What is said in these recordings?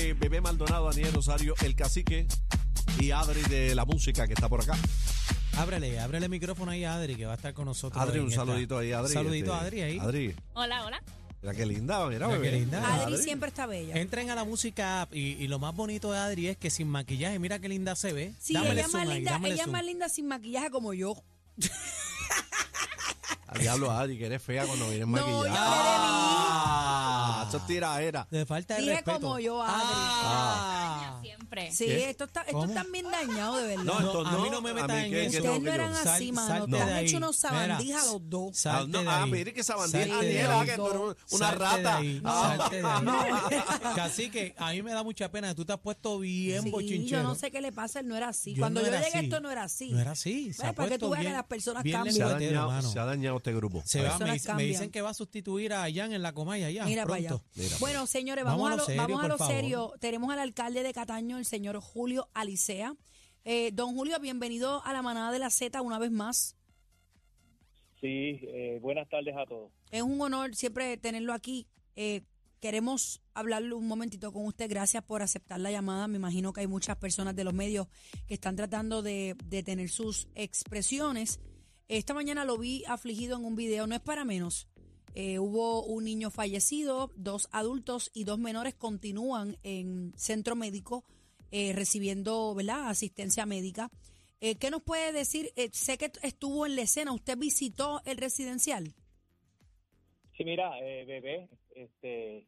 Eh, Bebé Maldonado, Daniel Rosario, el cacique y Adri de la música que está por acá. Ábrele, ábrele el micrófono ahí a Adri, que va a estar con nosotros. Adri, un esta- saludito ahí, Adri. Saludito este, a Adri ahí. Adri, Hola, hola. mira qué linda, mira, Mira bebé. qué linda. Adri siempre está bella. Entren a la música app y, y lo más bonito de Adri es que sin maquillaje, mira qué linda se ve. Sí, Dámele ella es más ahí, linda, dámele ella más linda sin maquillaje como yo. Al diablo, Adri, que eres fea cuando vienes No, maquillada. Eso es tiraera. De falta de Dije respeto. como yo, Adri. Ah. Siempre. Sí, ¿Qué? esto está, esto ¿Cómo? está bien dañado, de verdad. No, esto a no. mí no me a metas mí en eso. Ustedes no eran. Sal- así, mano. salte Te han de ahí. hecho unos Mira, sabandijas los dos. Ah, Salte no, de ah, ahí. mire que sabandija, Salte de Daniela, ahí. que tú eres una Salte de rata. ahí, Ah. salte de ahí. Casi que a mí me da mucha pena tú te has puesto bien Sí, bochinchero. yo no sé qué le pasa, él no era así. Yo Cuando no yo era llegué, así. esto no era así. No era así. Se Bueno, ha para que tú veas que bien- las personas bien cambian. Se ha, lengüetero, dañado, mano. se ha dañado este grupo. Se va, me, Personas dic- me cambian. dicen que va a sustituir a Jan en la Comaya ya. Mira para pronto. allá. Bueno, señores, vamos, Vamos a a lo lo, serio, vamos a por lo favor. serio. Tenemos al alcalde de Cataño, el señor Julio Alicea. Eh, don Julio, bienvenido a la manada de la Z una vez más. Sí, eh, buenas tardes a todos. Es un honor siempre tenerlo aquí. Eh, queremos hablarle un momentito con usted. Gracias por aceptar la llamada. Me imagino que hay muchas personas de los medios que están tratando de, de tener sus expresiones. Esta mañana lo vi afligido en un video, no es para menos. Eh, hubo un niño fallecido, dos adultos y dos menores continúan en centro médico eh, recibiendo ¿verdad? asistencia médica. Eh, ¿Qué nos puede decir? Eh, sé que estuvo en la escena. ¿Usted visitó el residencial? Sí, mira, eh, bebé, este,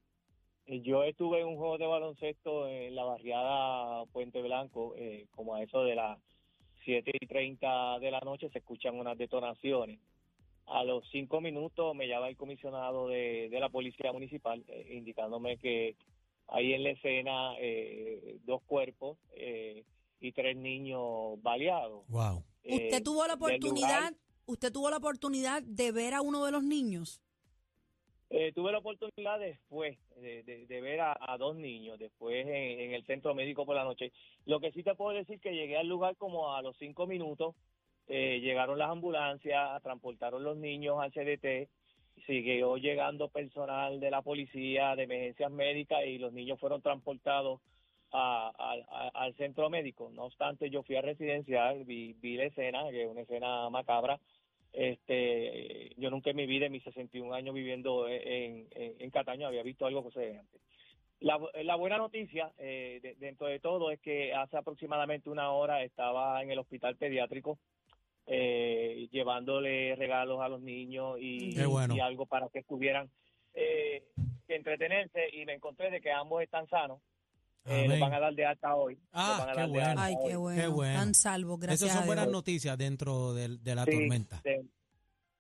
yo estuve en un juego de baloncesto en la barriada Puente Blanco, eh, como a eso de las 7 y 30 de la noche se escuchan unas detonaciones. A los cinco minutos me llama el comisionado de, de la Policía Municipal indicándome que hay en la escena eh, dos cuerpos eh, y tres niños baleados. Wow. ¿Usted Eh, tuvo la oportunidad, usted tuvo la oportunidad de ver a uno de los niños? Eh, tuve la oportunidad después de, de- de ver a, a dos niños, después en, en el centro médico por la noche. Lo que sí te puedo decir que llegué al lugar como a los cinco minutos, eh, llegaron las ambulancias, transportaron los niños al CDT, siguió llegando personal de la policía, de emergencias médicas y los niños fueron transportados al centro médico. No obstante, yo fui a residencial, vi, vi la escena, que es una escena macabra, este, yo nunca en mi vida, en mis 61 años viviendo en, en, en Cataño, había visto algo que semejante. La, la buena noticia, eh, de- dentro de todo, es que hace aproximadamente una hora estaba en el hospital pediátrico eh, llevándole regalos a los niños y, Qué bueno. y algo para que estuvieran eh, que entretenerse y me encontré de que ambos están sanos. Eh, los van a dar de alta hoy. Los Ah, van a qué dar de bueno. alta Ay, hoy. qué bueno. Qué bueno. Están salvos, gracias Esas son buenas Dios. noticias dentro de, la Sí, tormenta. de-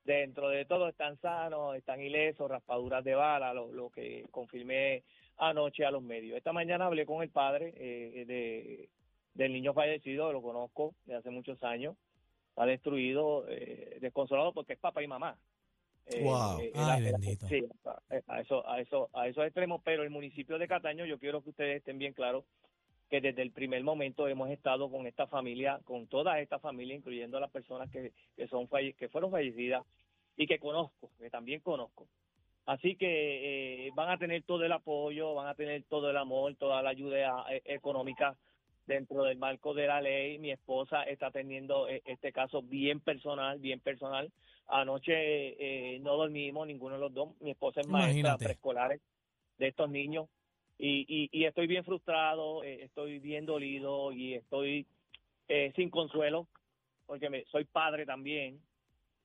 dentro de todo están sanos, están ilesos, raspaduras de bala, lo, lo que confirmé anoche a los medios. Esta mañana hablé con el padre eh, de, del niño fallecido, lo conozco de hace muchos años. Está destruido, eh, desconsolado porque es papá y mamá. Eh, Wow. eh, Ay, bendito. Sí, a, eso, a eso, a esos extremos. Pero el municipio de Cataño, yo quiero que ustedes estén bien claros que desde el primer momento hemos estado con esta familia, con toda esta familia, incluyendo a las personas que, que son falle- que fueron fallecidas y que conozco, que también conozco. Así que eh, van a tener todo el apoyo, van a tener todo el amor, toda la ayuda eh, económica dentro del marco de la ley. Mi esposa está teniendo eh, este caso bien personal, bien personal. Anoche eh, no dormimos ninguno de los dos. Mi esposa es maestra preescolar de estos niños Y, y, y estoy bien frustrado, eh, estoy bien dolido y estoy eh, sin consuelo, porque me, soy padre también,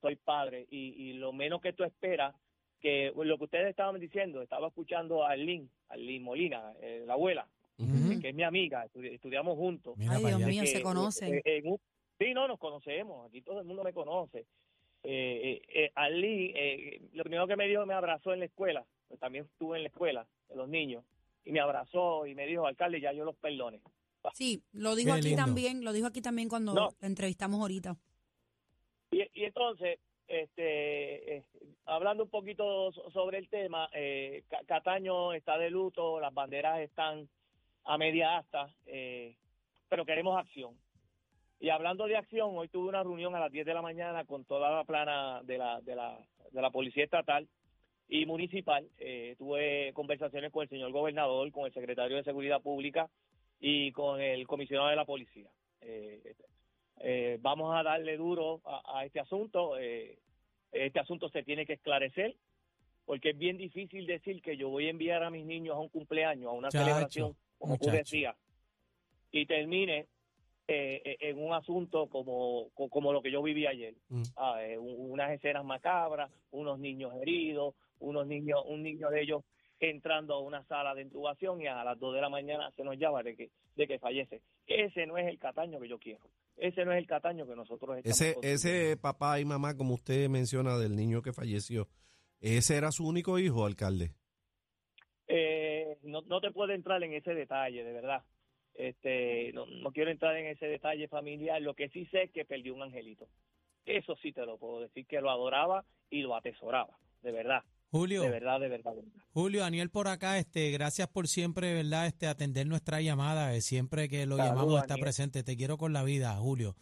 soy padre, y, y lo menos que tú esperas, que lo que ustedes estaban diciendo, estaba escuchando a Lynn, a Lynn Molina, eh, la abuela, Que es mi amiga, estudi- estudiamos juntos. Mira Ay, Dios allá. mío, que, se conocen. eh, en un- sí, no, nos conocemos, aquí todo el mundo me conoce. Eh, eh, eh, Ali, eh, lo primero que me dijo, me abrazó en la escuela, pues también estuve en la escuela de los niños, y me abrazó y me dijo, alcalde, ya yo los perdoné. Sí, lo dijo Qué aquí lindo. también, lo dijo aquí también cuando No. la entrevistamos ahorita. Y, y entonces, este, eh, hablando un poquito so- sobre el tema, eh, Ca- Cataño está de luto, las banderas están a media asta, eh, pero queremos acción. Y hablando de acción, hoy tuve una reunión a las 10 de la mañana con toda la plana de la, de la, de la Policía Estatal y Municipal. Eh, tuve conversaciones con el señor gobernador, con el secretario de Seguridad Pública y con el comisionado de la Policía. Eh, eh, vamos a darle duro a, a este asunto. eh, este asunto se tiene que esclarecer porque es bien difícil decir que yo voy a enviar a mis niños a un cumpleaños, a una Chacho, celebración, como tú muchacho. decías, y termine eh, eh, en un asunto como, co- como lo que yo viví ayer. Mm. Ah, eh, un- unas escenas macabras, unos niños heridos, unos niños, un niño de ellos entrando a una sala de intubación y a las 2 de la mañana se nos llama de que, de que fallece. Ese no es el Cataño que yo quiero. Ese no es el Cataño que nosotros estamos Ese, ese papá y mamá, como usted menciona, del niño que falleció, ¿ese era su único hijo, alcalde? No, no te puedo entrar en ese detalle, de verdad. Este, no, no quiero entrar en ese detalle familiar. Lo que sí sé es que perdió un angelito. Eso sí te lo puedo decir, que lo adoraba y lo atesoraba, de verdad, Julio, de verdad, de verdad. de verdad. Julio, Daniel por acá, este, gracias por siempre, ¿verdad? Este, atender nuestra llamada, eh, siempre que lo llamamos está presente. Te quiero con la vida, Julio.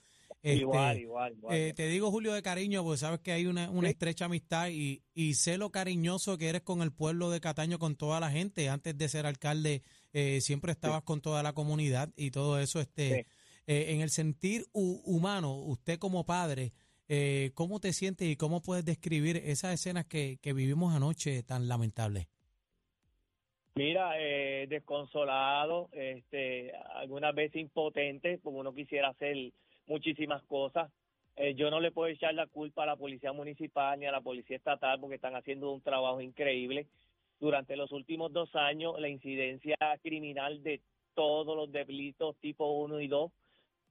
Este, igual, igual, igual. eh, te digo Julio de cariño, porque sabes que hay una, una Sí. estrecha amistad y, y sé lo cariñoso que eres con el pueblo de Cataño, con toda la gente. Antes de ser alcalde, eh, siempre estabas con toda la comunidad y todo eso. Este, Sí. eh, en el sentir hu- humano, usted como padre, eh, ¿cómo te sientes y cómo puedes describir esas escenas que, que vivimos anoche tan lamentables? Mira, eh, desconsolado, este, algunas veces impotente, porque uno quisiera hacer muchísimas cosas. Eh, yo no le puedo echar la culpa a la policía municipal ni a la policía estatal porque están haciendo un trabajo increíble. Durante los últimos dos años, la incidencia criminal de todos los delitos tipo 1 y 2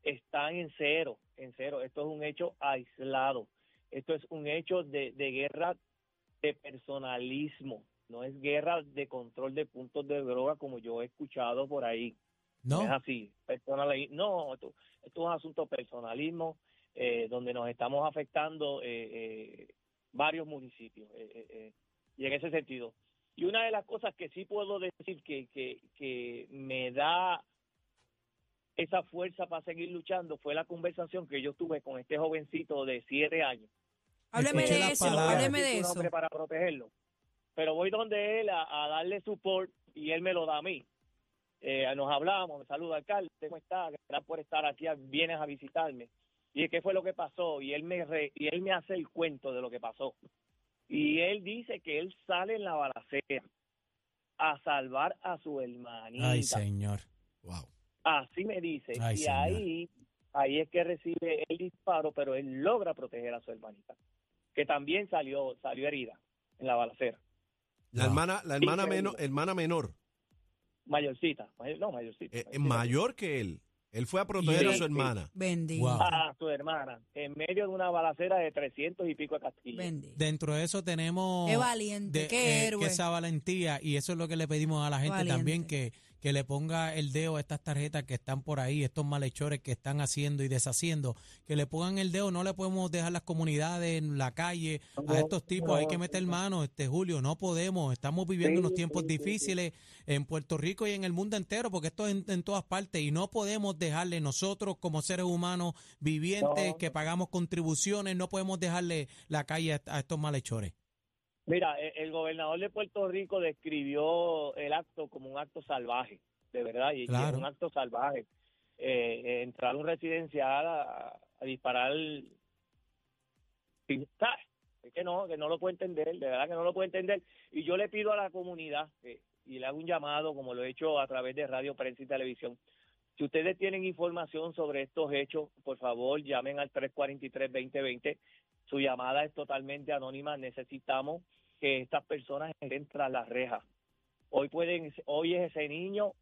están en cero, en cero. Esto es un hecho aislado. Esto es un hecho de, de guerra de personalismo. No es guerra de control de puntos de droga como yo he escuchado por ahí. ¿No? Es así. Personali- no, esto, esto es un asunto personalismo eh, donde nos estamos afectando eh, eh, varios municipios. eh, eh, eh, y en ese sentido. Y una de las cosas que sí puedo decir que, que, que me da esa fuerza para seguir luchando fue la conversación que yo tuve con este jovencito de siete años. Hábleme de eso, hábleme de eso. para protegerlo. Pero voy donde él a, a darle support y él me lo da a mí. Eh, nos hablamos, me saluda alcalde, ¿cómo está? Gracias por estar aquí, vienes a visitarme. Y qué fue lo que pasó y él me re- y él me hace el cuento de lo que pasó. Y él dice que él sale en la balacera a salvar a su hermanita. Ay, señor. Wow. Así me dice. Ay, y señor. ahí, ahí es que recibe el disparo, pero él logra proteger a su hermanita, que también salió, salió herida en la balacera. La Wow. hermana, la hermana, Increíble. menor, hermana menor Mayorcita, mayor- no mayorcita. eh, mayorcita. mayor que él. Él fue a proteger a su hermana. Bendito. Wow. A su hermana, en medio de una balacera de 300 y pico de casquillos. Bendito. Dentro de eso tenemos... Qué valiente, de- qué eh, héroe. que esa valentía y eso es lo que le pedimos a la gente Valiente. también que, que le ponga el dedo a estas tarjetas que están por ahí, estos malhechores que están haciendo y deshaciendo, que le pongan el dedo, no le podemos dejar las comunidades en la calle a estos tipos, hay que meter no. mano, este Julio, no podemos, estamos viviendo unos tiempos difíciles en Puerto Rico y en el mundo entero, porque esto es en, en todas partes y no podemos dejarle nosotros como seres humanos vivientes que pagamos contribuciones, no podemos dejarle la calle a, a estos malhechores. Mira, e- el gobernador de Puerto Rico describió el acto como un acto salvaje, de verdad, y, es un acto salvaje. Eh, eh, entrar a un residencial a, a disparar. Es que no, que no lo puede entender, de verdad que no lo puede entender. Y yo le pido a la comunidad que, y le hago un llamado, como lo he hecho a través de radio, prensa y televisión. Si ustedes tienen información sobre estos hechos, por favor llamen al 343-2020. Su llamada es totalmente anónima. Necesitamos que estas personas entren tras las rejas. Hoy pueden, hoy es ese niño,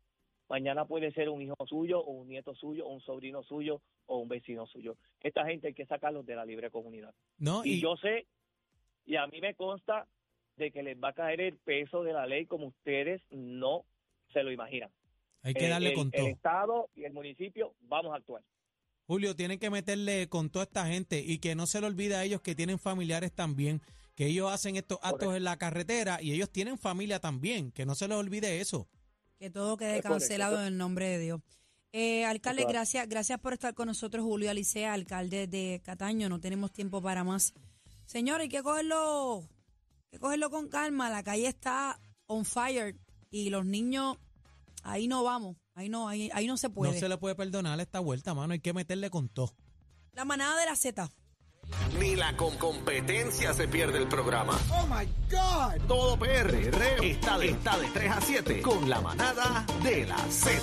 mañana puede ser un hijo suyo, o un nieto suyo, o un sobrino suyo, o un vecino suyo. Esta gente hay que sacarlos de la libre comunidad. No, Y y, yo sé, y a mí me consta de que les va a caer el peso de la ley como ustedes no se lo imaginan. hay que darle el, con el. Estado y el municipio vamos a actuar. Julio, tienen que meterle con toda esta gente y que no se le olvide a ellos que tienen familiares también, que ellos hacen estos actos Correcto. en la carretera y ellos tienen familia también, que no se les olvide eso. Que todo quede correcto. cancelado en el nombre de Dios. Eh, alcalde, gracias, gracias por estar con nosotros, Julio Alicea, alcalde de Cataño. No tenemos tiempo para más. Señor, hay que cogerlo, hay que cogerlo con calma. La calle está on fire y los niños, ahí no vamos, ahí no, ahí, ahí no se puede. No se le puede perdonar esta vuelta, mano, hay que meterle con todo. La manada de la Z. Ni la con competencia se pierde el programa. Oh my God. Todo PR está de, está de 3 a 7 con la manada de la Z.